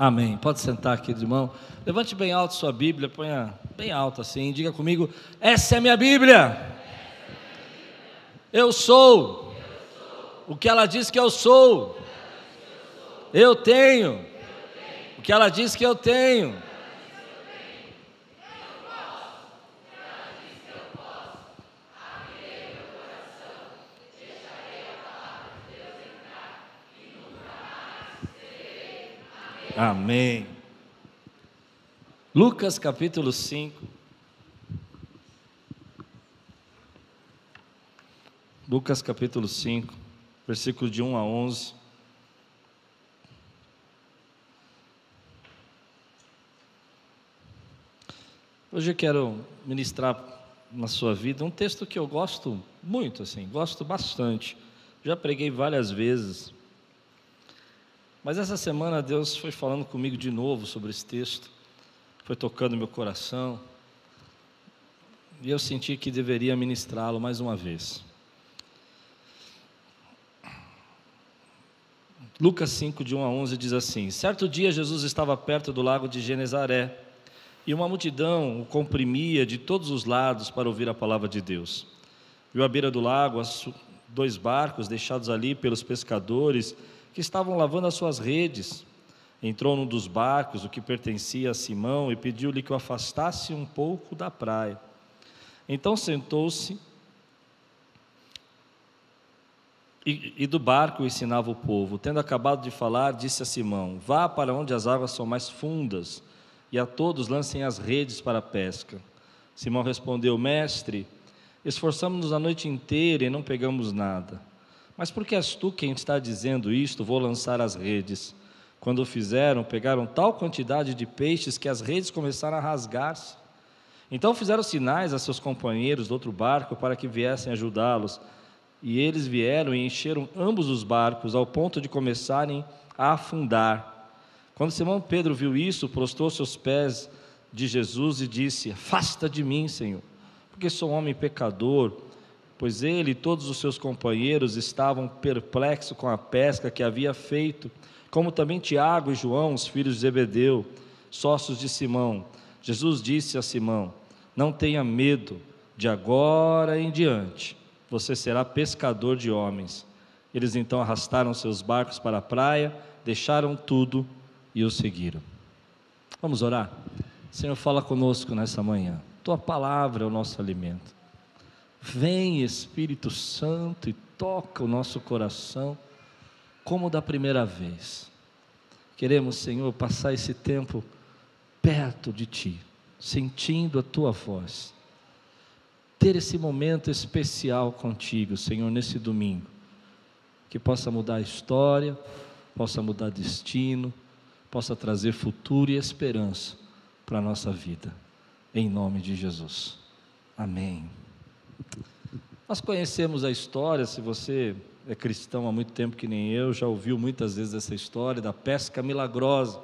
Amém. Pode sentar, querido irmão. Levante bem alto sua Bíblia, ponha bem alto assim. Diga comigo: Essa é minha Bíblia. Eu sou o que ela diz que eu sou. Eu tenho o que ela diz que eu tenho. Amém. Lucas capítulo 5. Lucas capítulo 5, versículos de 1 a 11. Hoje eu quero ministrar na sua vida um texto que eu gosto muito, assim, gosto bastante. Já preguei várias vezes. Mas essa semana Deus foi falando comigo de novo sobre esse texto, foi tocando meu coração, e eu senti que deveria ministrá-lo mais uma vez. Lucas 5, de 1 a 11 diz assim: Certo dia Jesus estava perto do lago de Genezaré, e uma multidão o comprimia de todos os lados para ouvir a palavra de Deus. Viu à beira do lago dois barcos deixados ali pelos pescadores que estavam lavando as suas redes. Entrou num dos barcos, o que pertencia a Simão, e pediu-lhe que o afastasse um pouco da praia. Então sentou-se e, e, do barco ensinava o povo. Tendo acabado de falar, disse a Simão: Vá para onde as águas são mais fundas, e a todos lancem as redes para a pesca. Simão respondeu: Mestre, esforçamos-nos a noite inteira e não pegamos nada. Mas porque és tu quem está dizendo isto, vou lançar as redes. Quando o fizeram, pegaram tal quantidade de peixes que as redes começaram a rasgar-se. Então fizeram sinais a seus companheiros do outro barco para que viessem ajudá-los. E eles vieram e encheram ambos os barcos, ao ponto de começarem a afundar. Quando Simão Pedro viu isso, prostrou-se aos pés de Jesus e disse: Afasta de mim, Senhor, porque sou um homem pecador pois ele e todos os seus companheiros estavam perplexos com a pesca que havia feito, como também Tiago e João, os filhos de Zebedeu, sócios de Simão. Jesus disse a Simão: Não tenha medo, de agora em diante você será pescador de homens. Eles então arrastaram seus barcos para a praia, deixaram tudo e o seguiram. Vamos orar? Senhor, fala conosco nessa manhã. Tua palavra é o nosso alimento. Vem Espírito Santo e toca o nosso coração como da primeira vez. Queremos, Senhor, passar esse tempo perto de Ti, sentindo a Tua voz. Ter esse momento especial contigo, Senhor, nesse domingo. Que possa mudar a história, possa mudar destino, possa trazer futuro e esperança para a nossa vida. Em nome de Jesus. Amém. Nós conhecemos a história, se você é cristão há muito tempo que nem eu, já ouviu muitas vezes essa história da pesca milagrosa,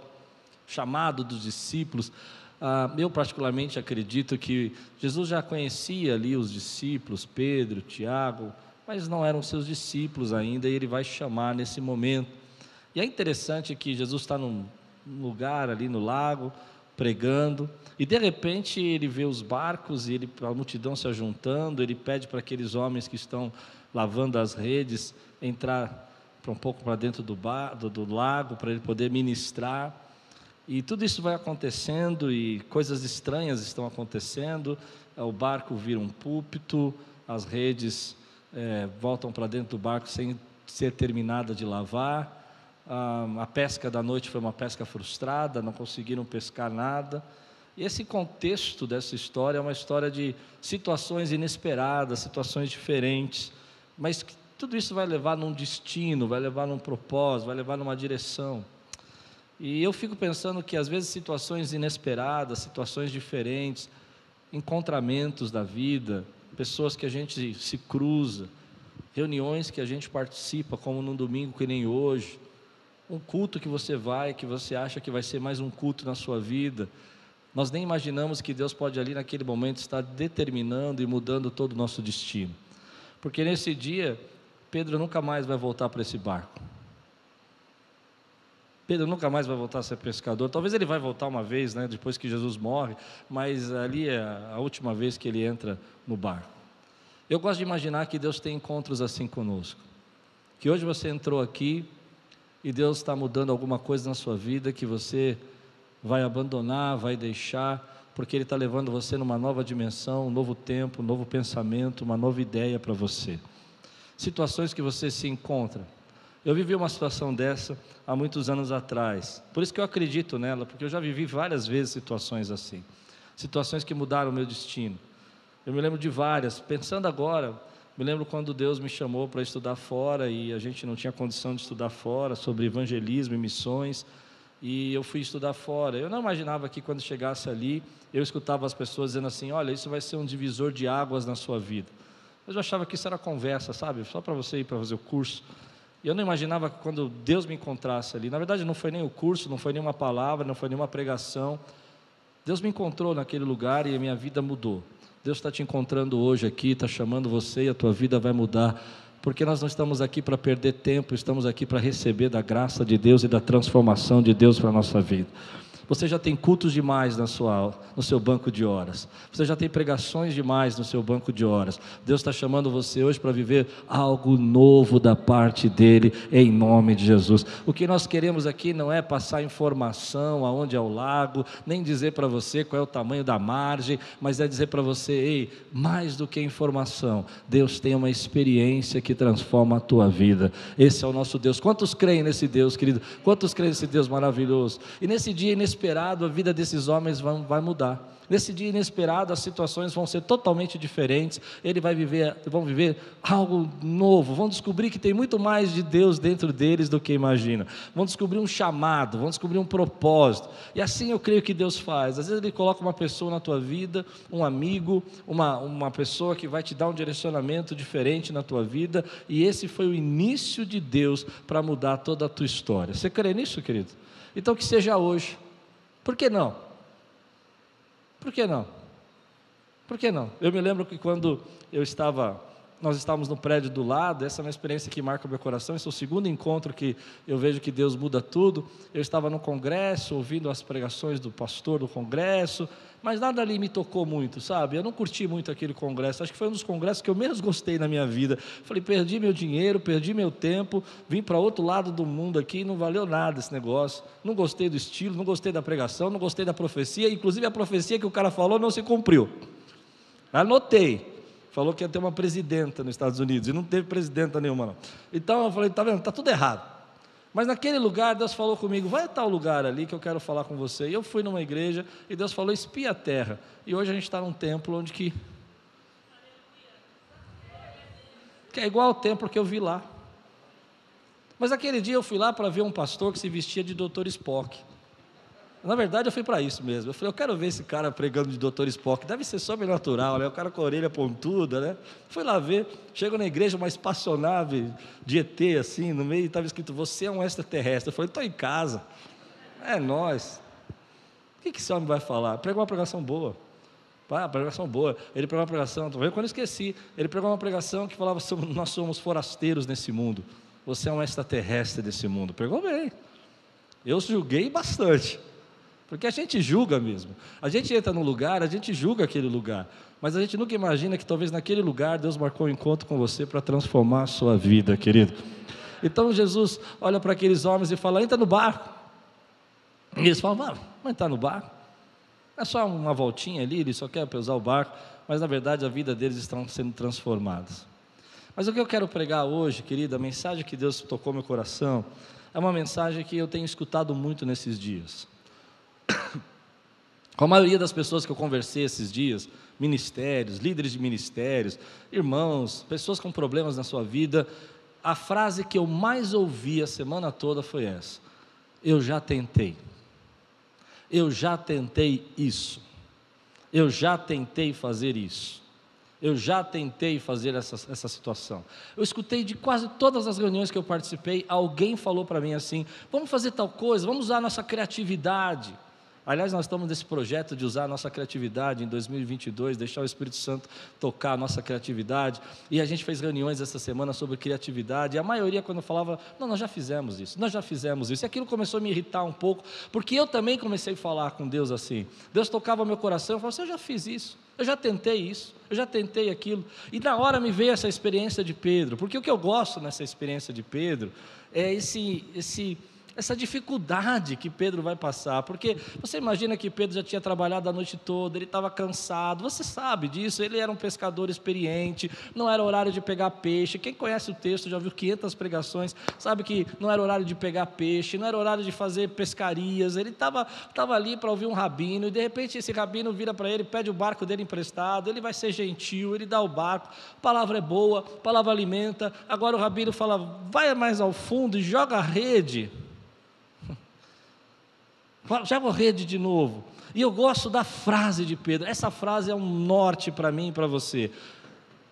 chamado dos discípulos. Ah, eu, particularmente, acredito que Jesus já conhecia ali os discípulos, Pedro, Tiago, mas não eram seus discípulos ainda, e ele vai chamar nesse momento. E é interessante que Jesus está num lugar ali no lago, pregando, e de repente ele vê os barcos e ele, a multidão se ajuntando, ele pede para aqueles homens que estão lavando as redes entrar um pouco para dentro do, bar, do, do lago para ele poder ministrar. E tudo isso vai acontecendo e coisas estranhas estão acontecendo. O barco vira um púlpito, as redes é, voltam para dentro do barco sem ser terminada de lavar a pesca da noite foi uma pesca frustrada, não conseguiram pescar nada. E esse contexto dessa história é uma história de situações inesperadas, situações diferentes, mas tudo isso vai levar num destino, vai levar num propósito, vai levar numa direção. E eu fico pensando que às vezes situações inesperadas, situações diferentes, encontramentos da vida, pessoas que a gente se cruza, reuniões que a gente participa, como num domingo que nem hoje, um culto que você vai, que você acha que vai ser mais um culto na sua vida. Nós nem imaginamos que Deus pode ali naquele momento estar determinando e mudando todo o nosso destino. Porque nesse dia, Pedro nunca mais vai voltar para esse barco. Pedro nunca mais vai voltar a ser pescador. Talvez ele vai voltar uma vez, né, depois que Jesus morre, mas ali é a última vez que ele entra no barco. Eu gosto de imaginar que Deus tem encontros assim conosco. Que hoje você entrou aqui e Deus está mudando alguma coisa na sua vida que você vai abandonar, vai deixar, porque Ele está levando você numa nova dimensão, um novo tempo, um novo pensamento, uma nova ideia para você. Situações que você se encontra eu vivi uma situação dessa há muitos anos atrás. Por isso que eu acredito nela, porque eu já vivi várias vezes situações assim. Situações que mudaram o meu destino. Eu me lembro de várias. Pensando agora, me lembro quando Deus me chamou para estudar fora e a gente não tinha condição de estudar fora sobre evangelismo e missões. E eu fui estudar fora. Eu não imaginava que quando chegasse ali, eu escutava as pessoas dizendo assim: Olha, isso vai ser um divisor de águas na sua vida. Mas eu achava que isso era conversa, sabe? Só para você ir para fazer o curso. E eu não imaginava que quando Deus me encontrasse ali, na verdade não foi nem o curso, não foi nenhuma palavra, não foi nenhuma pregação. Deus me encontrou naquele lugar e a minha vida mudou. Deus está te encontrando hoje aqui, está chamando você e a tua vida vai mudar. Porque nós não estamos aqui para perder tempo, estamos aqui para receber da graça de Deus e da transformação de Deus para a nossa vida. Você já tem cultos demais na sua, no seu banco de horas. Você já tem pregações demais no seu banco de horas. Deus está chamando você hoje para viver algo novo da parte dele, em nome de Jesus. O que nós queremos aqui não é passar informação aonde é o lago, nem dizer para você qual é o tamanho da margem, mas é dizer para você, ei, mais do que informação, Deus tem uma experiência que transforma a tua vida. Esse é o nosso Deus. Quantos creem nesse Deus, querido? Quantos creem nesse Deus maravilhoso? E nesse dia, nesse inesperado, a vida desses homens vai, vai mudar. Nesse dia inesperado, as situações vão ser totalmente diferentes. Ele vai viver, vão viver algo novo. Vão descobrir que tem muito mais de Deus dentro deles do que imagina. Vão descobrir um chamado, vão descobrir um propósito. E assim eu creio que Deus faz. Às vezes Ele coloca uma pessoa na tua vida, um amigo, uma, uma pessoa que vai te dar um direcionamento diferente na tua vida. E esse foi o início de Deus para mudar toda a tua história. Você crê nisso, querido? Então que seja hoje. Por que não? Por que não? Por que não? Eu me lembro que quando eu estava, nós estávamos no prédio do lado, essa é uma experiência que marca o meu coração, esse é o segundo encontro que eu vejo que Deus muda tudo. Eu estava no congresso, ouvindo as pregações do pastor do congresso, mas nada ali me tocou muito, sabe? Eu não curti muito aquele congresso. Acho que foi um dos congressos que eu menos gostei na minha vida. Falei, perdi meu dinheiro, perdi meu tempo, vim para outro lado do mundo aqui, não valeu nada esse negócio. Não gostei do estilo, não gostei da pregação, não gostei da profecia. Inclusive a profecia que o cara falou não se cumpriu. Anotei. Falou que ia ter uma presidenta nos Estados Unidos e não teve presidenta nenhuma. Não. Então eu falei, tá vendo? Tá tudo errado. Mas naquele lugar, Deus falou comigo: vai a tal lugar ali que eu quero falar com você. E eu fui numa igreja e Deus falou: espia a terra. E hoje a gente está num templo onde que. Que é igual ao templo que eu vi lá. Mas aquele dia eu fui lá para ver um pastor que se vestia de Dr. Spock. Na verdade, eu fui para isso mesmo. Eu falei, eu quero ver esse cara pregando de Dr. Spock. Deve ser sobrenatural, né? O cara com a orelha pontuda, né? Fui lá ver. Chego na igreja, uma espaçonave de ET, assim, no meio, estava escrito, você é um extraterrestre. Eu falei, estou em casa. É nós. O que, que esse homem vai falar? Pregou uma pregação boa. Ah, pregação boa. Ele pregou uma pregação, estou vendo quando eu esqueci. Ele pregou uma pregação que falava sobre nós somos forasteiros nesse mundo. Você é um extraterrestre desse mundo. Pregou bem. Eu julguei bastante. Porque a gente julga mesmo. A gente entra num lugar, a gente julga aquele lugar. Mas a gente nunca imagina que talvez naquele lugar Deus marcou um encontro com você para transformar a sua vida, querido. Então Jesus olha para aqueles homens e fala: entra no barco. E eles falam: vamos entrar no barco. É só uma voltinha ali, ele só quer usar o barco. Mas na verdade a vida deles está sendo transformada. Mas o que eu quero pregar hoje, querida, a mensagem que Deus tocou meu coração, é uma mensagem que eu tenho escutado muito nesses dias. Com a maioria das pessoas que eu conversei esses dias, ministérios, líderes de ministérios, irmãos, pessoas com problemas na sua vida, a frase que eu mais ouvi a semana toda foi essa: Eu já tentei. Eu já tentei isso. Eu já tentei fazer isso. Eu já tentei fazer essa, essa situação. Eu escutei de quase todas as reuniões que eu participei, alguém falou para mim assim: vamos fazer tal coisa, vamos usar nossa criatividade. Aliás, nós estamos nesse projeto de usar a nossa criatividade em 2022, deixar o Espírito Santo tocar a nossa criatividade. E a gente fez reuniões essa semana sobre criatividade. E a maioria, quando falava, não, nós já fizemos isso, nós já fizemos isso. E aquilo começou a me irritar um pouco, porque eu também comecei a falar com Deus assim. Deus tocava meu coração e falava assim: eu já fiz isso, eu já tentei isso, eu já tentei aquilo. E na hora me veio essa experiência de Pedro, porque o que eu gosto nessa experiência de Pedro é esse. esse essa dificuldade que Pedro vai passar, porque você imagina que Pedro já tinha trabalhado a noite toda, ele estava cansado, você sabe disso, ele era um pescador experiente, não era horário de pegar peixe. Quem conhece o texto, já viu 500 pregações, sabe que não era horário de pegar peixe, não era horário de fazer pescarias, ele estava tava ali para ouvir um rabino, e de repente esse rabino vira para ele, pede o barco dele emprestado, ele vai ser gentil, ele dá o barco, palavra é boa, palavra alimenta. Agora o rabino fala, vai mais ao fundo e joga a rede joga a rede de novo. E eu gosto da frase de Pedro. Essa frase é um norte para mim e para você.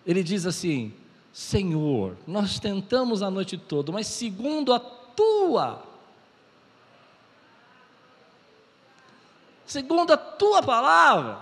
Ele diz assim: Senhor, nós tentamos a noite toda, mas segundo a tua, segundo a tua palavra,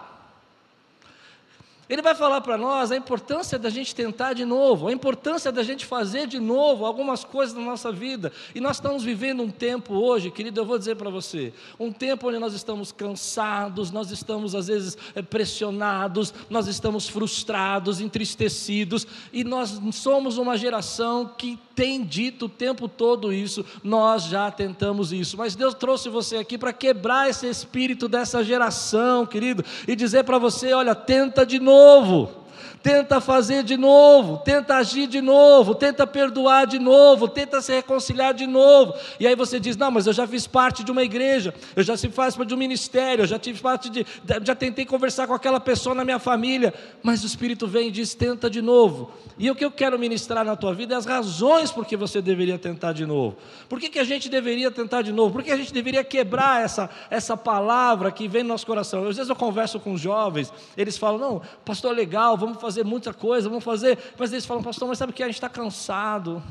ele vai falar para nós a importância da gente tentar de novo, a importância da gente fazer de novo algumas coisas na nossa vida. E nós estamos vivendo um tempo hoje, querido, eu vou dizer para você, um tempo onde nós estamos cansados, nós estamos às vezes eh, pressionados, nós estamos frustrados, entristecidos, e nós somos uma geração que tem dito o tempo todo isso, nós já tentamos isso, mas Deus trouxe você aqui para quebrar esse espírito dessa geração, querido, e dizer para você: olha, tenta de novo tenta fazer de novo, tenta agir de novo, tenta perdoar de novo, tenta se reconciliar de novo. E aí você diz: Não, mas eu já fiz parte de uma igreja, eu já se faz parte de um ministério, eu já tive parte de. Já tentei conversar com aquela pessoa na minha família, mas o Espírito vem e diz: Tenta de novo. E o que eu quero ministrar na tua vida é as razões por que você deveria tentar de novo. Por que, que a gente deveria tentar de novo? Por que a gente deveria quebrar essa, essa palavra que vem no nosso coração? Às vezes eu converso com jovens, eles falam: Não, pastor, legal, vamos fazer fazer muita coisa, vamos fazer. Mas eles falam, pastor, mas sabe o que? A gente está cansado.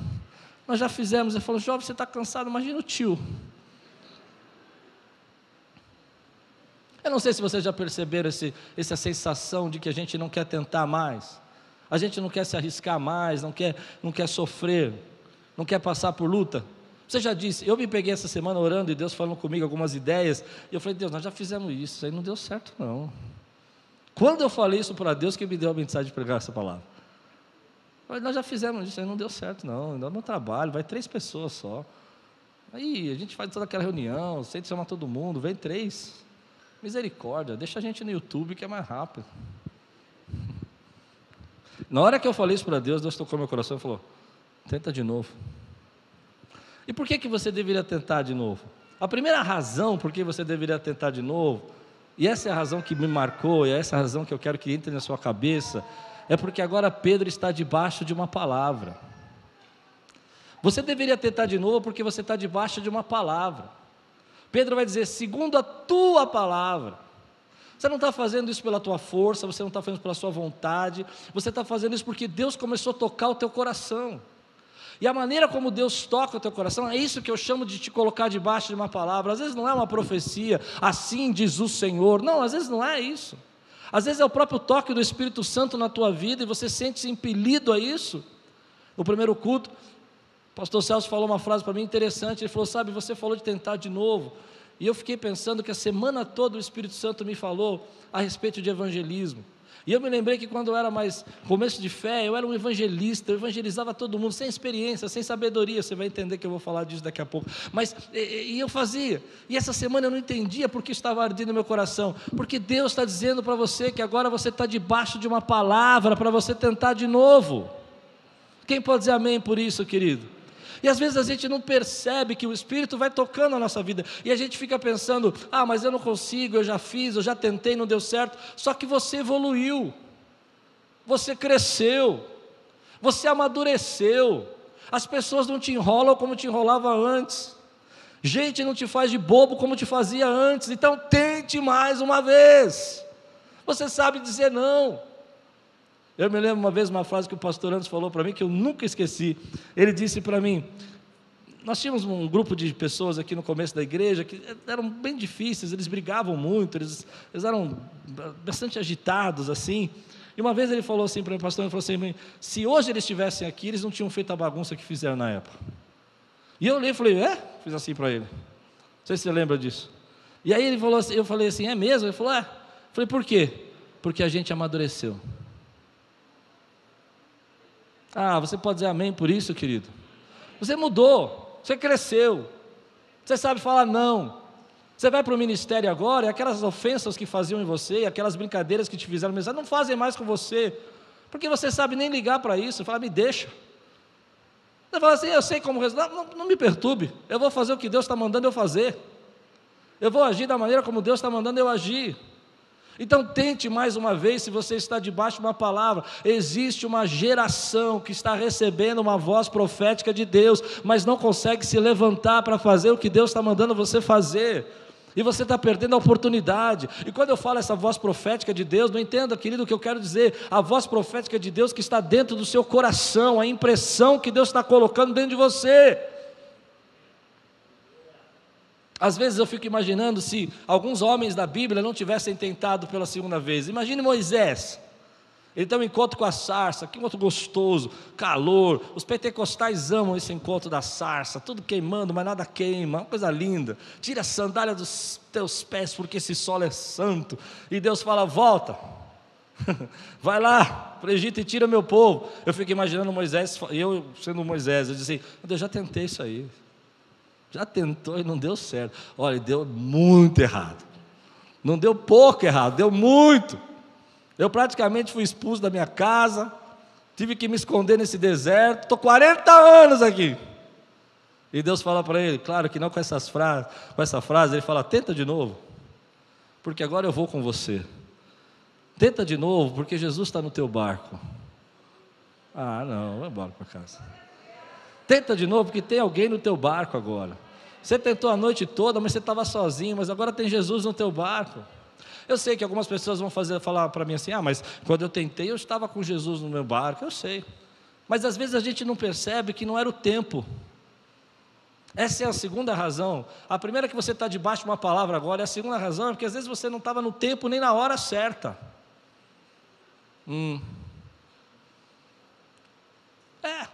Nós já fizemos. Ele falou, jovem, você está cansado, imagina o tio. Eu não sei se vocês já perceberam esse, essa sensação de que a gente não quer tentar mais, a gente não quer se arriscar mais, não quer, não quer sofrer, não quer passar por luta. Você já disse, eu me peguei essa semana orando e Deus falando comigo algumas ideias, e eu falei, Deus, nós já fizemos isso, aí não deu certo não. Quando eu falei isso para Deus, que me deu a mensagem de pregar essa palavra. Mas nós já fizemos isso, aí não deu certo, não. Ainda no trabalho, vai três pessoas só. Aí a gente faz toda aquela reunião, sente chamar todo mundo, vem três. Misericórdia, deixa a gente no YouTube que é mais rápido. Na hora que eu falei isso para Deus, Deus tocou meu coração e falou: tenta de novo. E por que, que você deveria tentar de novo? A primeira razão por que você deveria tentar de novo e essa é a razão que me marcou, e é essa a razão que eu quero que entre na sua cabeça, é porque agora Pedro está debaixo de uma palavra. Você deveria tentar de novo porque você está debaixo de uma palavra. Pedro vai dizer, segundo a tua palavra. Você não está fazendo isso pela tua força, você não está fazendo isso pela sua vontade, você está fazendo isso porque Deus começou a tocar o teu coração. E a maneira como Deus toca o teu coração, é isso que eu chamo de te colocar debaixo de uma palavra. Às vezes não é uma profecia, assim diz o Senhor. Não, às vezes não é isso. Às vezes é o próprio toque do Espírito Santo na tua vida e você sente-se impelido a isso. No primeiro culto, o pastor Celso falou uma frase para mim interessante. Ele falou: Sabe, você falou de tentar de novo. E eu fiquei pensando que a semana toda o Espírito Santo me falou a respeito de evangelismo. E eu me lembrei que quando eu era mais começo de fé, eu era um evangelista, eu evangelizava todo mundo, sem experiência, sem sabedoria. Você vai entender que eu vou falar disso daqui a pouco. Mas e, e eu fazia. E essa semana eu não entendia porque estava ardendo meu coração. Porque Deus está dizendo para você que agora você está debaixo de uma palavra para você tentar de novo. Quem pode dizer amém por isso, querido? E às vezes a gente não percebe que o Espírito vai tocando a nossa vida. E a gente fica pensando: ah, mas eu não consigo, eu já fiz, eu já tentei, não deu certo. Só que você evoluiu, você cresceu, você amadureceu. As pessoas não te enrolam como te enrolava antes. Gente não te faz de bobo como te fazia antes. Então tente mais uma vez. Você sabe dizer não. Eu me lembro uma vez uma frase que o pastor Anderson falou para mim que eu nunca esqueci. Ele disse para mim: nós tínhamos um grupo de pessoas aqui no começo da igreja que eram bem difíceis, eles brigavam muito, eles, eles eram bastante agitados assim. E uma vez ele falou assim para mim, pastor, ele falou assim, se hoje eles estivessem aqui, eles não tinham feito a bagunça que fizeram na época. E eu olhei e falei, é? Fiz assim para ele. Não sei se você lembra disso. E aí ele falou assim, eu falei assim, é mesmo? Ele falou, é. Eu falei, por quê? Porque a gente amadureceu. Ah, você pode dizer amém por isso, querido? Você mudou, você cresceu, você sabe falar não. Você vai para o ministério agora e aquelas ofensas que faziam em você, aquelas brincadeiras que te fizeram não fazem mais com você, porque você sabe nem ligar para isso. Fala, me deixa. Você fala assim, eu sei como resolver. Não, não, me perturbe, eu vou fazer o que Deus está mandando eu fazer. Eu vou agir da maneira como Deus está mandando eu agir. Então tente mais uma vez, se você está debaixo de uma palavra, existe uma geração que está recebendo uma voz profética de Deus, mas não consegue se levantar para fazer o que Deus está mandando você fazer. E você está perdendo a oportunidade. E quando eu falo essa voz profética de Deus, não entenda, querido, o que eu quero dizer. A voz profética de Deus que está dentro do seu coração, a impressão que Deus está colocando dentro de você. Às vezes eu fico imaginando se alguns homens da Bíblia não tivessem tentado pela segunda vez. Imagine Moisés. Ele tem um encontro com a sarça, que encontro gostoso, calor. Os pentecostais amam esse encontro da sarça, tudo queimando, mas nada queima, uma coisa linda. Tira a sandália dos teus pés, porque esse solo é santo. E Deus fala: volta, vai lá para o Egito e tira meu povo. Eu fico imaginando Moisés, eu sendo Moisés, eu disse assim: eu já tentei isso aí. Já tentou e não deu certo. Olha, deu muito errado. Não deu pouco errado, deu muito. Eu praticamente fui expulso da minha casa, tive que me esconder nesse deserto. Estou 40 anos aqui. E Deus fala para ele, claro que não com essas frases, com essa frase, ele fala: tenta de novo, porque agora eu vou com você. Tenta de novo, porque Jesus está no teu barco. Ah, não, vai embora para casa. Tenta de novo, porque tem alguém no teu barco agora. Você tentou a noite toda, mas você estava sozinho, mas agora tem Jesus no teu barco. Eu sei que algumas pessoas vão fazer, falar para mim assim: ah, mas quando eu tentei, eu estava com Jesus no meu barco. Eu sei. Mas às vezes a gente não percebe que não era o tempo. Essa é a segunda razão. A primeira é que você está debaixo de uma palavra agora, e a segunda razão é porque às vezes você não estava no tempo nem na hora certa. Hum. É,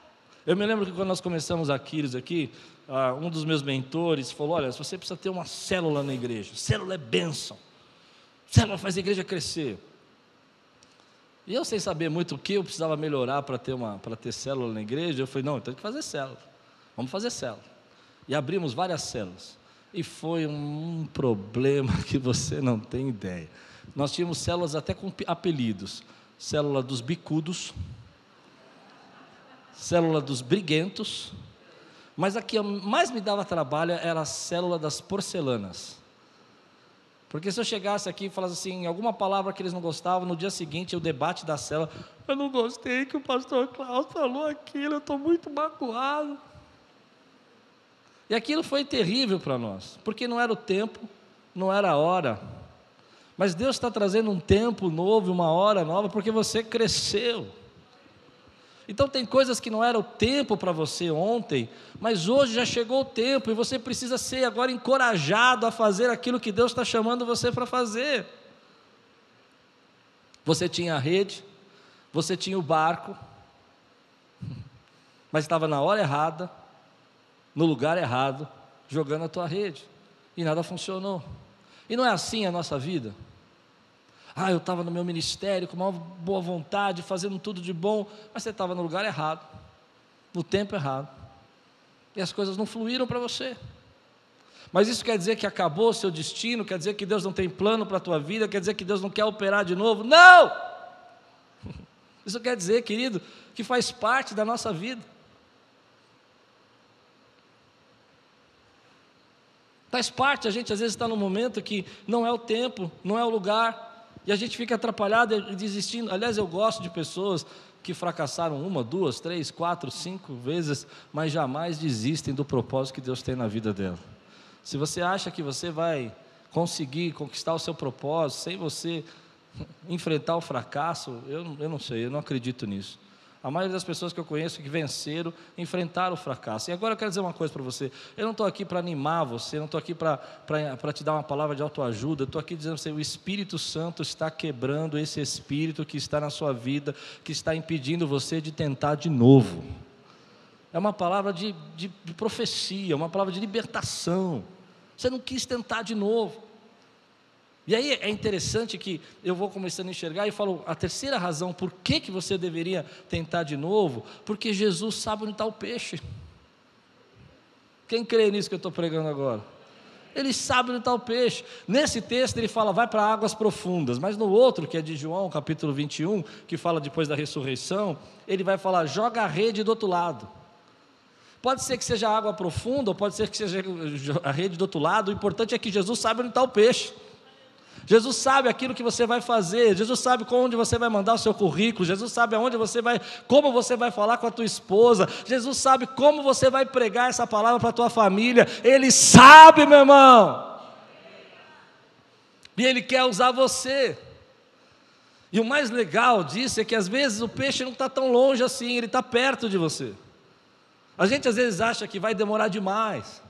eu me lembro que quando nós começamos a Aquiles aqui, uh, um dos meus mentores falou: Olha, você precisa ter uma célula na igreja, célula é bênção, célula faz a igreja crescer. E eu, sem saber muito o que eu precisava melhorar para ter, uma, ter célula na igreja, eu falei: Não, tem que fazer célula, vamos fazer célula. E abrimos várias células. E foi um problema que você não tem ideia. Nós tínhamos células até com apelidos: célula dos bicudos célula dos briguentos, mas a que mais me dava trabalho era a célula das porcelanas. Porque se eu chegasse aqui e falasse assim, alguma palavra que eles não gostavam, no dia seguinte, o debate da célula, eu não gostei que o pastor Klaus falou aquilo, eu estou muito magoado. E aquilo foi terrível para nós, porque não era o tempo, não era a hora. Mas Deus está trazendo um tempo novo, uma hora nova, porque você cresceu. Então tem coisas que não era o tempo para você ontem, mas hoje já chegou o tempo e você precisa ser agora encorajado a fazer aquilo que Deus está chamando você para fazer. Você tinha a rede, você tinha o barco, mas estava na hora errada, no lugar errado, jogando a tua rede, e nada funcionou. E não é assim a nossa vida? Ah, eu estava no meu ministério com uma boa vontade, fazendo tudo de bom, mas você estava no lugar errado, no tempo errado. E as coisas não fluíram para você. Mas isso quer dizer que acabou o seu destino? Quer dizer que Deus não tem plano para a tua vida? Quer dizer que Deus não quer operar de novo? Não! Isso quer dizer, querido, que faz parte da nossa vida. Faz parte, a gente às vezes está num momento que não é o tempo, não é o lugar, e a gente fica atrapalhado e desistindo. Aliás, eu gosto de pessoas que fracassaram uma, duas, três, quatro, cinco vezes, mas jamais desistem do propósito que Deus tem na vida dela. Se você acha que você vai conseguir conquistar o seu propósito sem você enfrentar o fracasso, eu, eu não sei, eu não acredito nisso. A maioria das pessoas que eu conheço que venceram, enfrentaram o fracasso. E agora eu quero dizer uma coisa para você. Eu não estou aqui para animar você, não estou aqui para te dar uma palavra de autoajuda. Eu estou aqui dizendo para você: o Espírito Santo está quebrando esse espírito que está na sua vida, que está impedindo você de tentar de novo. É uma palavra de, de, de profecia, uma palavra de libertação. Você não quis tentar de novo. E aí é interessante que eu vou começando a enxergar e falo a terceira razão por que, que você deveria tentar de novo, porque Jesus sabe onde está o peixe. Quem crê nisso que eu estou pregando agora? Ele sabe onde está o peixe. Nesse texto ele fala, vai para águas profundas, mas no outro, que é de João, capítulo 21, que fala depois da ressurreição, ele vai falar, joga a rede do outro lado. Pode ser que seja água profunda, ou pode ser que seja a rede do outro lado, o importante é que Jesus sabe onde está o peixe. Jesus sabe aquilo que você vai fazer, Jesus sabe onde você vai mandar o seu currículo, Jesus sabe aonde você vai, como você vai falar com a tua esposa, Jesus sabe como você vai pregar essa palavra para a tua família, Ele sabe, meu irmão. E Ele quer usar você. E o mais legal disso é que às vezes o peixe não está tão longe assim, ele está perto de você. A gente às vezes acha que vai demorar demais.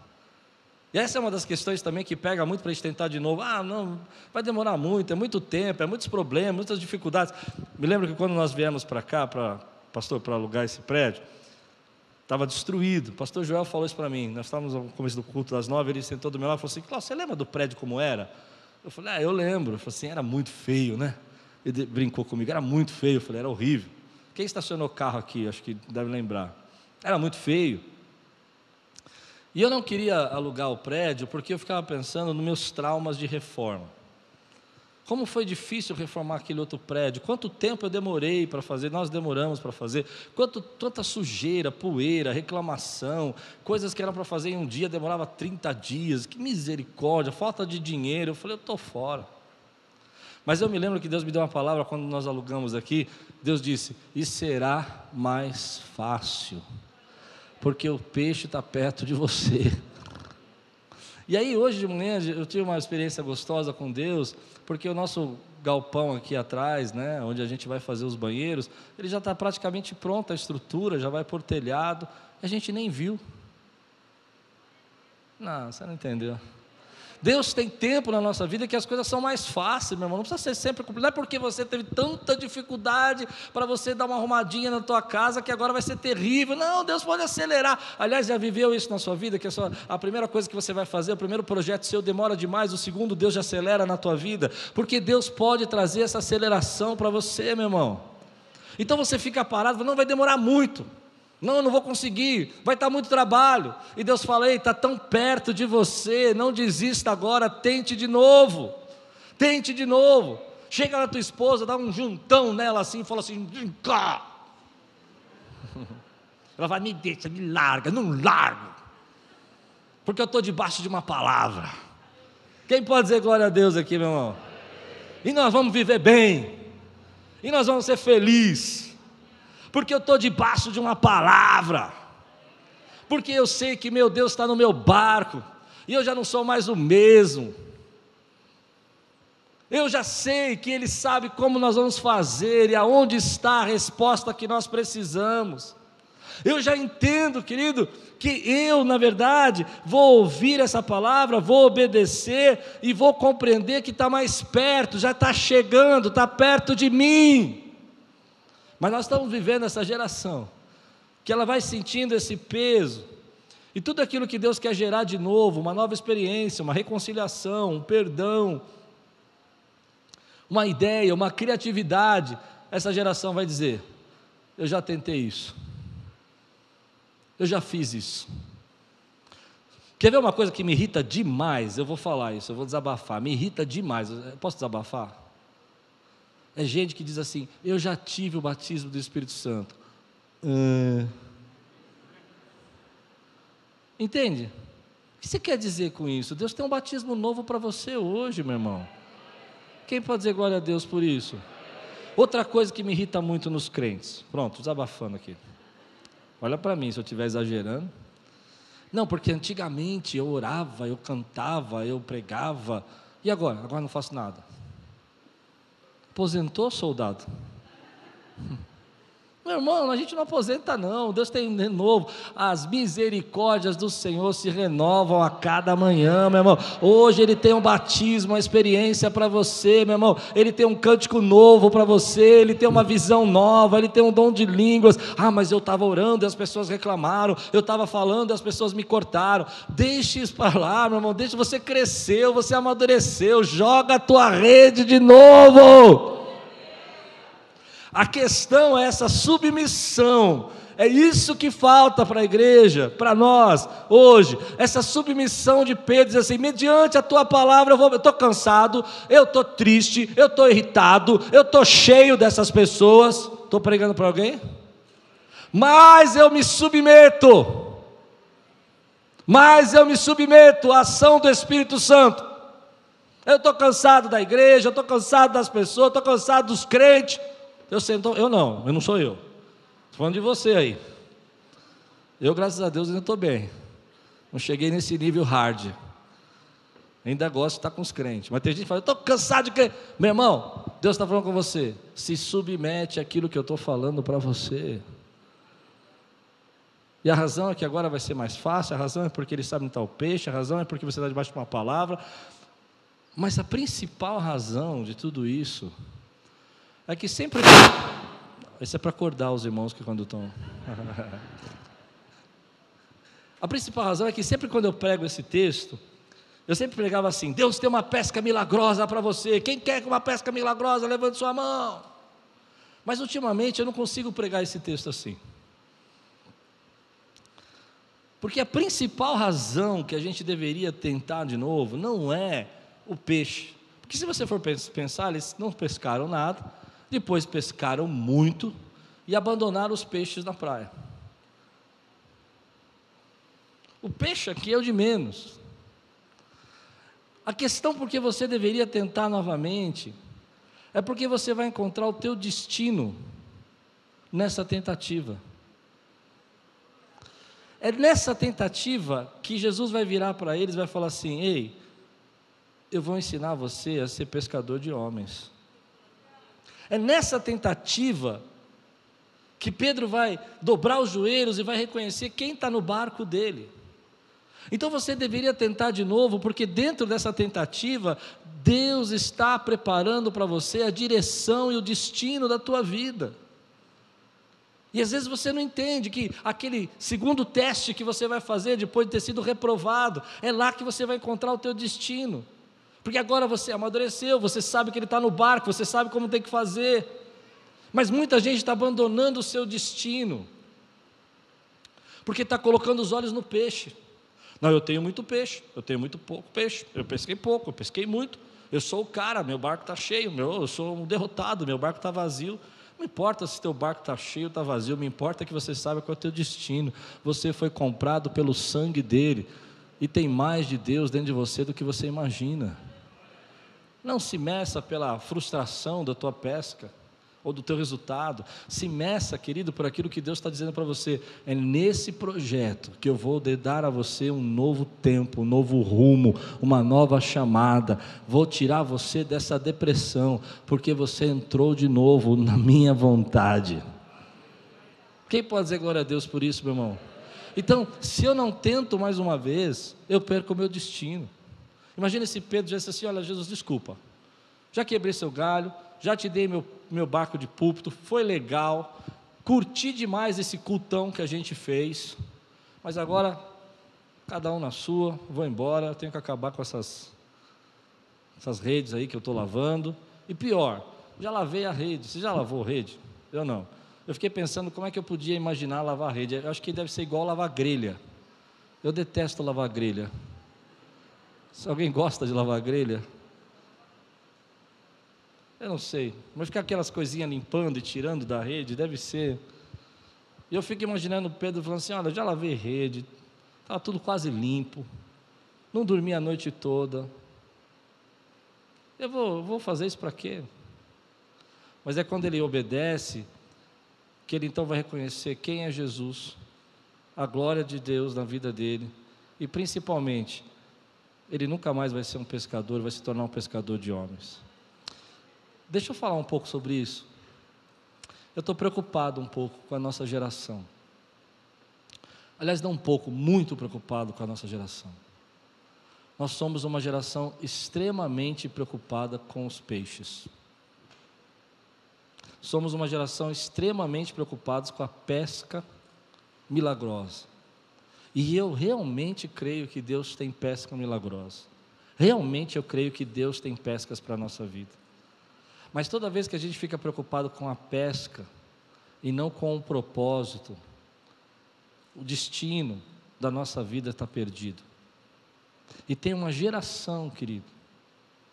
E essa é uma das questões também que pega muito para a gente tentar de novo. Ah, não, vai demorar muito, é muito tempo, é muitos problemas, muitas dificuldades. Me lembro que quando nós viemos para cá, para, pastor, para alugar esse prédio, estava destruído. O pastor Joel falou isso para mim. Nós estávamos no começo do culto das nove, ele sentou do meu lado e falou assim: Cláudio, você lembra do prédio como era? Eu falei, ah, eu lembro. Ele falou assim: era muito feio, né? Ele brincou comigo, era muito feio. Eu falei, era horrível. Quem estacionou carro aqui? Acho que deve lembrar. Era muito feio. E eu não queria alugar o prédio porque eu ficava pensando nos meus traumas de reforma. Como foi difícil reformar aquele outro prédio, quanto tempo eu demorei para fazer, nós demoramos para fazer, quanto, tanta sujeira, poeira, reclamação, coisas que eram para fazer em um dia, demorava 30 dias, que misericórdia, falta de dinheiro. Eu falei, eu estou fora. Mas eu me lembro que Deus me deu uma palavra quando nós alugamos aqui. Deus disse: E será mais fácil porque o peixe está perto de você. E aí, hoje de manhã, eu tive uma experiência gostosa com Deus, porque o nosso galpão aqui atrás, né, onde a gente vai fazer os banheiros, ele já está praticamente pronto, a estrutura já vai por telhado, a gente nem viu. Não, você não entendeu. Deus tem tempo na nossa vida que as coisas são mais fáceis, meu irmão. Não precisa ser sempre complicado. Não é porque você teve tanta dificuldade para você dar uma arrumadinha na tua casa que agora vai ser terrível. Não, Deus pode acelerar. Aliás, já viveu isso na sua vida? Que a, sua, a primeira coisa que você vai fazer, o primeiro projeto seu demora demais, o segundo Deus já acelera na tua vida. Porque Deus pode trazer essa aceleração para você, meu irmão. Então você fica parado, não vai demorar muito. Não, eu não vou conseguir, vai estar muito trabalho. E Deus fala: Ei, está tão perto de você, não desista agora, tente de novo. Tente de novo. Chega na tua esposa, dá um juntão nela assim, fala assim: vem cá. Ela vai, me deixa, me larga, não largo. Porque eu estou debaixo de uma palavra. Quem pode dizer glória a Deus aqui, meu irmão? E nós vamos viver bem. E nós vamos ser felizes porque eu estou debaixo de uma palavra, porque eu sei que meu Deus está no meu barco, e eu já não sou mais o mesmo. Eu já sei que Ele sabe como nós vamos fazer e aonde está a resposta que nós precisamos. Eu já entendo, querido, que eu, na verdade, vou ouvir essa palavra, vou obedecer e vou compreender que está mais perto, já está chegando, está perto de mim. Mas nós estamos vivendo essa geração que ela vai sentindo esse peso. E tudo aquilo que Deus quer gerar de novo, uma nova experiência, uma reconciliação, um perdão, uma ideia, uma criatividade, essa geração vai dizer: Eu já tentei isso, eu já fiz isso. Quer ver uma coisa que me irrita demais? Eu vou falar isso, eu vou desabafar. Me irrita demais. Eu posso desabafar? É gente que diz assim: Eu já tive o batismo do Espírito Santo. Hum. Entende? O que você quer dizer com isso? Deus tem um batismo novo para você hoje, meu irmão. Quem pode dizer glória a Deus por isso? Outra coisa que me irrita muito nos crentes. Pronto, desabafando aqui. Olha para mim se eu estiver exagerando. Não, porque antigamente eu orava, eu cantava, eu pregava. E agora? Agora não faço nada. Aposentou, soldado? Meu irmão, a gente não aposenta, não. Deus tem renovo. As misericórdias do Senhor se renovam a cada manhã, meu irmão. Hoje Ele tem um batismo, uma experiência para você, meu irmão. Ele tem um cântico novo para você. Ele tem uma visão nova. Ele tem um dom de línguas. Ah, mas eu estava orando e as pessoas reclamaram. Eu estava falando e as pessoas me cortaram. Deixe isso para lá, meu irmão. Deixe você cresceu, você amadureceu. Joga a tua rede de novo. A questão é essa submissão. É isso que falta para a igreja, para nós, hoje. Essa submissão de Pedro, diz assim: mediante a tua palavra, eu estou cansado, eu estou triste, eu estou irritado, eu estou cheio dessas pessoas. Estou pregando para alguém? Mas eu me submeto. Mas eu me submeto à ação do Espírito Santo. Eu estou cansado da igreja, eu estou cansado das pessoas, estou cansado dos crentes. Eu sei, então, eu não, eu não sou eu. Estou falando de você aí. Eu, graças a Deus, ainda estou bem. Não cheguei nesse nível hard. Ainda gosto de estar com os crentes. Mas tem gente que fala, estou cansado de crer. Meu irmão, Deus está falando com você. Se submete àquilo que eu estou falando para você. E a razão é que agora vai ser mais fácil, a razão é porque ele sabe está o peixe, a razão é porque você está debaixo de uma palavra. Mas a principal razão de tudo isso é que sempre. Isso é para acordar os irmãos que quando estão. A principal razão é que sempre quando eu prego esse texto, eu sempre pregava assim: Deus tem uma pesca milagrosa para você. Quem quer uma pesca milagrosa, levante sua mão. Mas ultimamente eu não consigo pregar esse texto assim. Porque a principal razão que a gente deveria tentar de novo não é o peixe. Porque se você for pensar, eles não pescaram nada, depois pescaram muito e abandonaram os peixes na praia. O peixe aqui é o de menos. A questão por que você deveria tentar novamente é porque você vai encontrar o teu destino nessa tentativa. É nessa tentativa que Jesus vai virar para eles e vai falar assim: Ei, eu vou ensinar você a ser pescador de homens. É nessa tentativa que Pedro vai dobrar os joelhos e vai reconhecer quem está no barco dele. Então você deveria tentar de novo, porque dentro dessa tentativa, Deus está preparando para você a direção e o destino da tua vida. E às vezes você não entende que aquele segundo teste que você vai fazer depois de ter sido reprovado, é lá que você vai encontrar o teu destino. Porque agora você amadureceu, você sabe que ele está no barco, você sabe como tem que fazer. Mas muita gente está abandonando o seu destino, porque está colocando os olhos no peixe. Não, eu tenho muito peixe, eu tenho muito pouco peixe, eu pesquei pouco, eu pesquei muito, eu sou o cara, meu barco está cheio, meu, eu sou um derrotado, meu barco está vazio. Não importa se teu barco está cheio está vazio, me importa que você saiba qual é o teu destino. Você foi comprado pelo sangue dele, e tem mais de Deus dentro de você do que você imagina. Não se meça pela frustração da tua pesca ou do teu resultado. Se meça, querido, por aquilo que Deus está dizendo para você. É nesse projeto que eu vou dar a você um novo tempo, um novo rumo, uma nova chamada. Vou tirar você dessa depressão, porque você entrou de novo na minha vontade. Quem pode dizer glória a Deus por isso, meu irmão? Então, se eu não tento mais uma vez, eu perco o meu destino. Imagina se Pedro dissesse assim: Olha, Jesus, desculpa, já quebrei seu galho, já te dei meu, meu barco de púlpito, foi legal, curti demais esse cultão que a gente fez, mas agora, cada um na sua, vou embora, tenho que acabar com essas, essas redes aí que eu estou lavando. E pior, já lavei a rede, você já lavou a rede? Eu não. Eu fiquei pensando como é que eu podia imaginar lavar a rede. Eu acho que deve ser igual lavar grelha. Eu detesto lavar grelha. Se alguém gosta de lavar grelha, eu não sei, mas ficar aquelas coisinhas limpando e tirando da rede, deve ser. E eu fico imaginando Pedro falando assim: olha, já lavei rede, estava tudo quase limpo, não dormi a noite toda. Eu vou, vou fazer isso para quê? Mas é quando ele obedece que ele então vai reconhecer quem é Jesus, a glória de Deus na vida dele e principalmente ele nunca mais vai ser um pescador, vai se tornar um pescador de homens. Deixa eu falar um pouco sobre isso. Eu estou preocupado um pouco com a nossa geração. Aliás, não um pouco, muito preocupado com a nossa geração. Nós somos uma geração extremamente preocupada com os peixes. Somos uma geração extremamente preocupada com a pesca milagrosa. E eu realmente creio que Deus tem pesca milagrosa. Realmente eu creio que Deus tem pescas para a nossa vida. Mas toda vez que a gente fica preocupado com a pesca e não com o propósito, o destino da nossa vida está perdido. E tem uma geração, querido,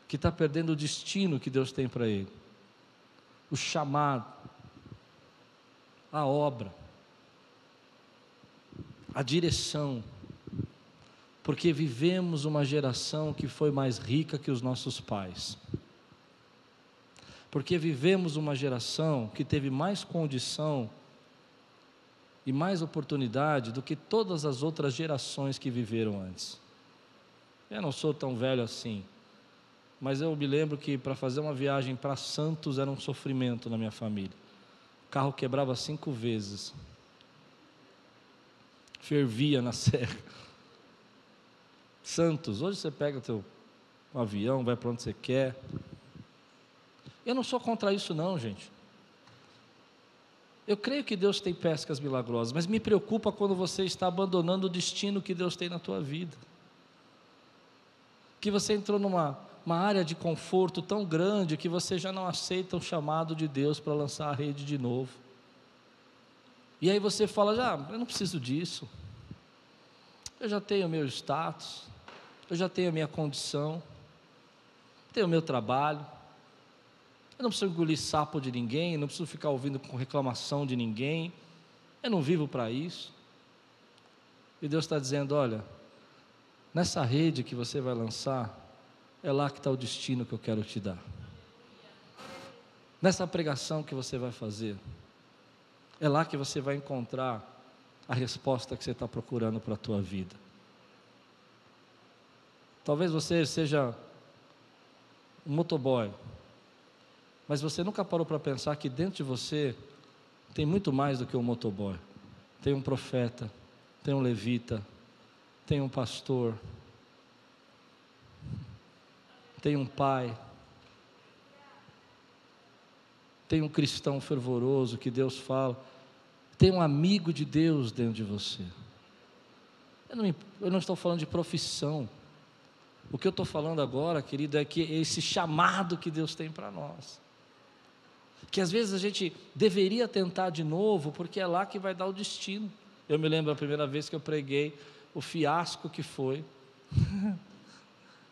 que está perdendo o destino que Deus tem para ele, o chamado, a obra, a direção, porque vivemos uma geração que foi mais rica que os nossos pais porque vivemos uma geração que teve mais condição e mais oportunidade do que todas as outras gerações que viveram antes. Eu não sou tão velho assim, mas eu me lembro que para fazer uma viagem para Santos era um sofrimento na minha família. O carro quebrava cinco vezes, fervia na serra. Santos, hoje você pega o teu avião, vai para onde você quer. Eu não sou contra isso, não, gente. Eu creio que Deus tem pescas milagrosas, mas me preocupa quando você está abandonando o destino que Deus tem na tua vida. Que você entrou numa uma área de conforto tão grande que você já não aceita o chamado de Deus para lançar a rede de novo. E aí você fala: já, eu não preciso disso. Eu já tenho meu status, eu já tenho a minha condição, tenho o meu trabalho, eu não preciso engolir sapo de ninguém, não preciso ficar ouvindo com reclamação de ninguém. Eu não vivo para isso. E Deus está dizendo: olha, nessa rede que você vai lançar, é lá que está o destino que eu quero te dar. Nessa pregação que você vai fazer, é lá que você vai encontrar a resposta que você está procurando para a tua vida. Talvez você seja um motoboy, mas você nunca parou para pensar que dentro de você tem muito mais do que um motoboy. Tem um profeta, tem um levita, tem um pastor, tem um pai, tem um cristão fervoroso que Deus fala, tem um amigo de Deus dentro de você. Eu não, eu não estou falando de profissão. O que eu estou falando agora, querido, é que esse chamado que Deus tem para nós que às vezes a gente deveria tentar de novo, porque é lá que vai dar o destino. Eu me lembro a primeira vez que eu preguei, o fiasco que foi.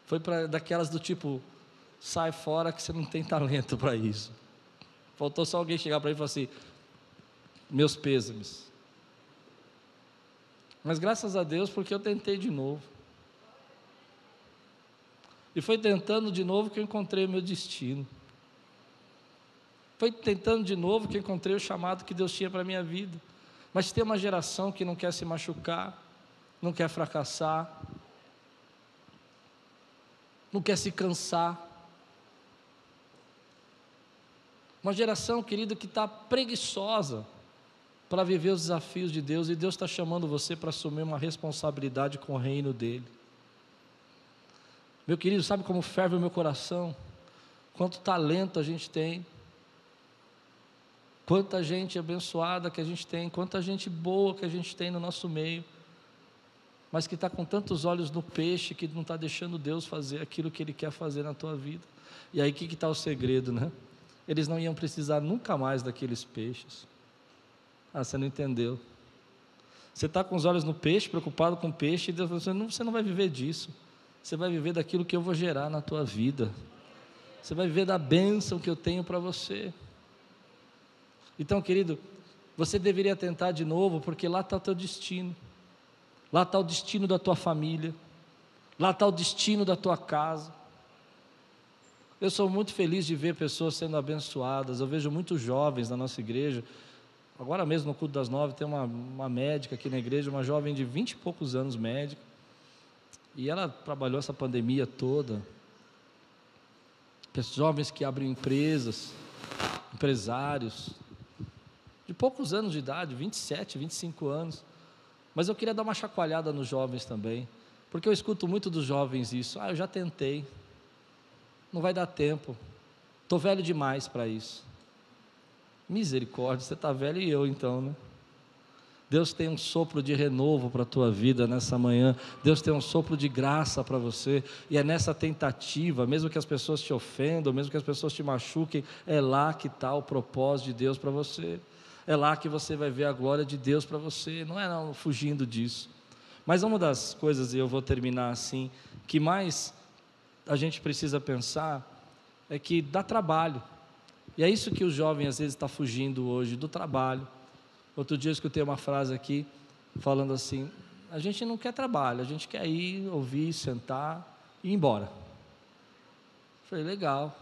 foi para daquelas do tipo, sai fora que você não tem talento para isso. Faltou só alguém chegar para mim e falar assim: meus pêsames. Mas graças a Deus, porque eu tentei de novo. E foi tentando de novo que eu encontrei o meu destino. Foi tentando de novo que encontrei o chamado que Deus tinha para a minha vida. Mas tem uma geração que não quer se machucar, não quer fracassar, não quer se cansar. Uma geração, querido, que está preguiçosa para viver os desafios de Deus e Deus está chamando você para assumir uma responsabilidade com o reino dele. Meu querido, sabe como ferve o meu coração? Quanto talento a gente tem, Quanta gente abençoada que a gente tem, quanta gente boa que a gente tem no nosso meio, mas que está com tantos olhos no peixe que não está deixando Deus fazer aquilo que Ele quer fazer na tua vida. E aí o que está o segredo, né? Eles não iam precisar nunca mais daqueles peixes. Ah, você não entendeu. Você está com os olhos no peixe, preocupado com o peixe, e Deus falou assim, você não vai viver disso. Você vai viver daquilo que eu vou gerar na tua vida. Você vai viver da bênção que eu tenho para você. Então, querido, você deveria tentar de novo, porque lá está o teu destino, lá está o destino da tua família, lá está o destino da tua casa. Eu sou muito feliz de ver pessoas sendo abençoadas, eu vejo muitos jovens na nossa igreja. Agora mesmo no culto das nove tem uma, uma médica aqui na igreja, uma jovem de vinte e poucos anos médica, e ela trabalhou essa pandemia toda. Jovens que abrem empresas, empresários, de poucos anos de idade, 27, 25 anos. Mas eu queria dar uma chacoalhada nos jovens também, porque eu escuto muito dos jovens isso. Ah, eu já tentei, não vai dar tempo, estou velho demais para isso. Misericórdia, você está velho e eu então, né? Deus tem um sopro de renovo para a tua vida nessa manhã. Deus tem um sopro de graça para você. E é nessa tentativa, mesmo que as pessoas te ofendam, mesmo que as pessoas te machuquem, é lá que está o propósito de Deus para você. É lá que você vai ver a glória de Deus para você. Não é não, fugindo disso. Mas uma das coisas, e eu vou terminar assim, que mais a gente precisa pensar é que dá trabalho. E é isso que o jovem às vezes está fugindo hoje, do trabalho. Outro dia eu escutei uma frase aqui falando assim: a gente não quer trabalho, a gente quer ir, ouvir, sentar e ir embora. falei, legal.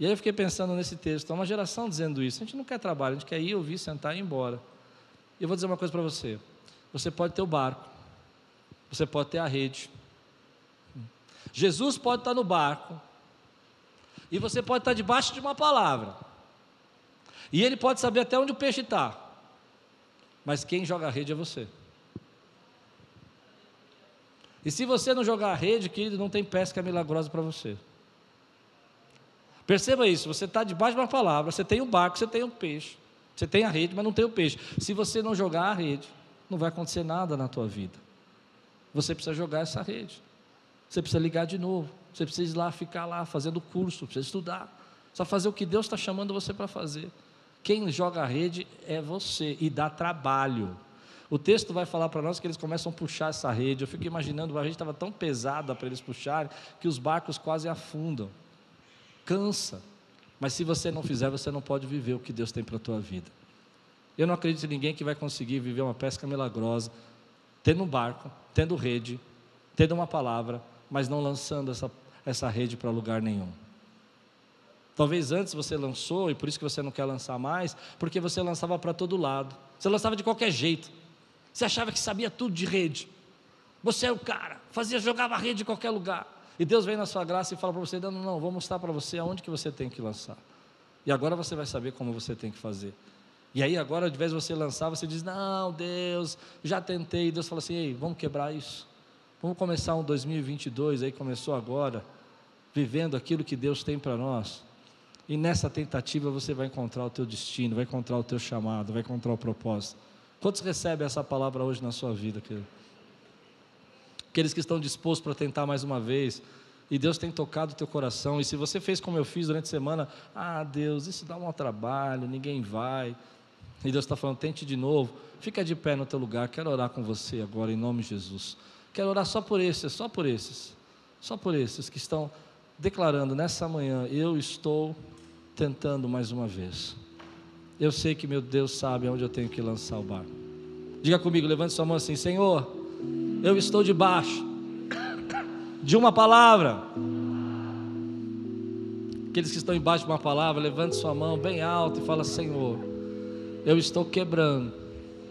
E aí eu fiquei pensando nesse texto, é uma geração dizendo isso, a gente não quer trabalho, a gente quer ir, ouvir, sentar e ir embora. E eu vou dizer uma coisa para você: você pode ter o barco, você pode ter a rede. Jesus pode estar no barco, e você pode estar debaixo de uma palavra. E ele pode saber até onde o peixe está. Mas quem joga a rede é você. E se você não jogar a rede, querido, não tem pesca milagrosa para você. Perceba isso, você está debaixo de uma palavra, você tem um barco, você tem um peixe. Você tem a rede, mas não tem o peixe. Se você não jogar a rede, não vai acontecer nada na tua vida. Você precisa jogar essa rede. Você precisa ligar de novo. Você precisa ir lá, ficar lá, fazendo curso, precisa estudar. Só fazer o que Deus está chamando você para fazer. Quem joga a rede é você e dá trabalho. O texto vai falar para nós que eles começam a puxar essa rede. Eu fico imaginando, a rede estava tão pesada para eles puxarem que os barcos quase afundam. Cansa. Mas se você não fizer, você não pode viver o que Deus tem para a tua vida. Eu não acredito em ninguém que vai conseguir viver uma pesca milagrosa, tendo um barco, tendo rede, tendo uma palavra, mas não lançando essa, essa rede para lugar nenhum. Talvez antes você lançou e por isso que você não quer lançar mais, porque você lançava para todo lado. Você lançava de qualquer jeito. Você achava que sabia tudo de rede. Você é o cara, fazia, jogava rede em qualquer lugar. E Deus vem na sua graça e fala para você: não, não, não, vou mostrar para você aonde que você tem que lançar. E agora você vai saber como você tem que fazer. E aí agora, de vez de você lançar, você diz: não, Deus, já tentei. E Deus fala assim: ei, vamos quebrar isso. Vamos começar um 2022 aí começou agora, vivendo aquilo que Deus tem para nós. E nessa tentativa você vai encontrar o teu destino, vai encontrar o teu chamado, vai encontrar o propósito. Quantos recebem essa palavra hoje na sua vida, querido? Aqueles que estão dispostos para tentar mais uma vez, e Deus tem tocado o teu coração, e se você fez como eu fiz durante a semana, ah Deus, isso dá um trabalho, ninguém vai, e Deus está falando, tente de novo, fica de pé no teu lugar, quero orar com você agora, em nome de Jesus. Quero orar só por esses, só por esses, só por esses que estão declarando nessa manhã, eu estou tentando mais uma vez. Eu sei que meu Deus sabe aonde eu tenho que lançar o barco. Diga comigo, levante sua mão assim: Senhor, eu estou debaixo de uma palavra. Aqueles que estão embaixo de uma palavra, levante sua mão bem alto e fala: Senhor, eu estou quebrando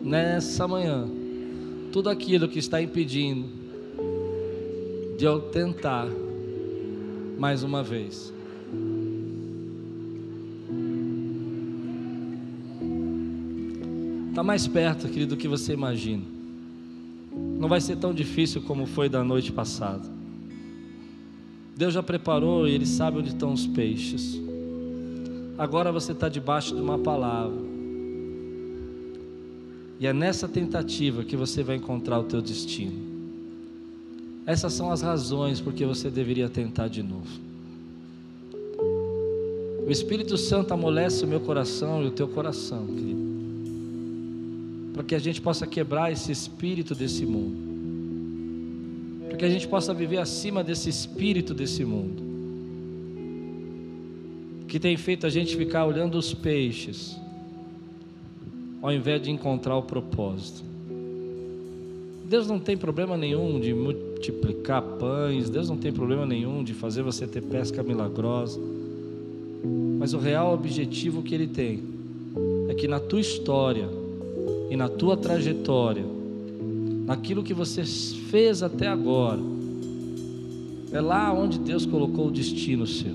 nessa manhã tudo aquilo que está impedindo de eu tentar mais uma vez. Está mais perto, querido, do que você imagina. Não vai ser tão difícil como foi da noite passada. Deus já preparou e Ele sabe onde estão os peixes. Agora você está debaixo de uma palavra. E é nessa tentativa que você vai encontrar o teu destino. Essas são as razões porque você deveria tentar de novo. O Espírito Santo amolece o meu coração e o teu coração, querido para que a gente possa quebrar esse espírito desse mundo, para que a gente possa viver acima desse espírito desse mundo, que tem feito a gente ficar olhando os peixes, ao invés de encontrar o propósito. Deus não tem problema nenhum de multiplicar pães, Deus não tem problema nenhum de fazer você ter pesca milagrosa, mas o real objetivo que Ele tem é que na tua história, e na tua trajetória, naquilo que você fez até agora, é lá onde Deus colocou o destino seu,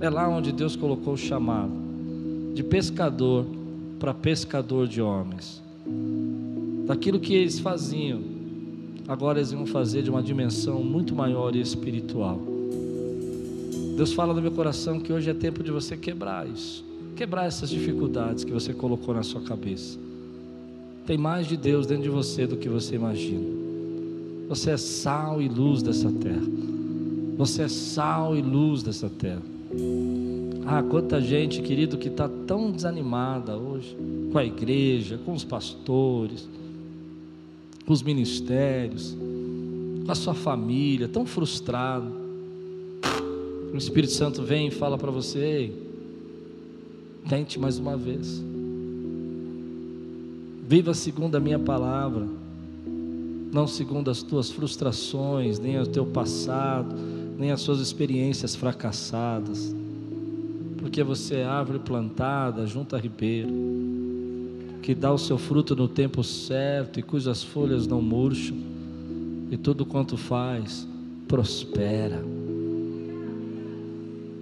é lá onde Deus colocou o chamado de pescador para pescador de homens. Daquilo que eles faziam, agora eles vão fazer de uma dimensão muito maior e espiritual. Deus fala no meu coração que hoje é tempo de você quebrar isso, quebrar essas dificuldades que você colocou na sua cabeça. Tem mais de Deus dentro de você do que você imagina. Você é sal e luz dessa terra. Você é sal e luz dessa terra. Ah, quanta gente, querido, que está tão desanimada hoje com a igreja, com os pastores, com os ministérios, com a sua família, tão frustrado. O Espírito Santo vem e fala para você: tente mais uma vez. Viva segundo a minha palavra, não segundo as tuas frustrações, nem o teu passado, nem as suas experiências fracassadas. Porque você é árvore plantada junto a ribeiro, que dá o seu fruto no tempo certo e cujas folhas não murcham, e tudo quanto faz prospera.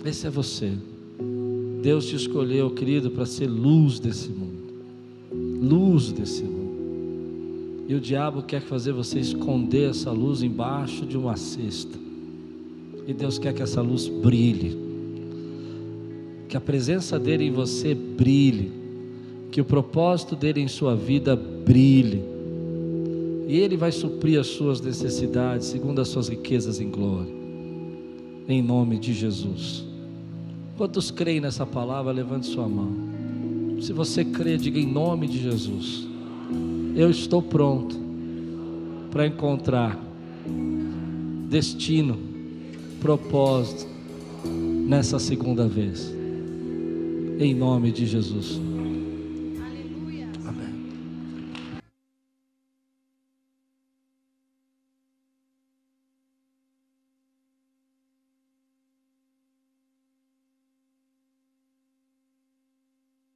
Esse é você. Deus te escolheu, querido, para ser luz desse mundo luz desse mundo. E o diabo quer fazer você esconder essa luz embaixo de uma cesta. E Deus quer que essa luz brilhe. Que a presença dele em você brilhe. Que o propósito dele em sua vida brilhe. E ele vai suprir as suas necessidades segundo as suas riquezas em glória. Em nome de Jesus. Quantos creem nessa palavra, levante sua mão. Se você crê, diga em nome de Jesus. Eu estou pronto para encontrar destino, propósito nessa segunda vez. Em nome de Jesus.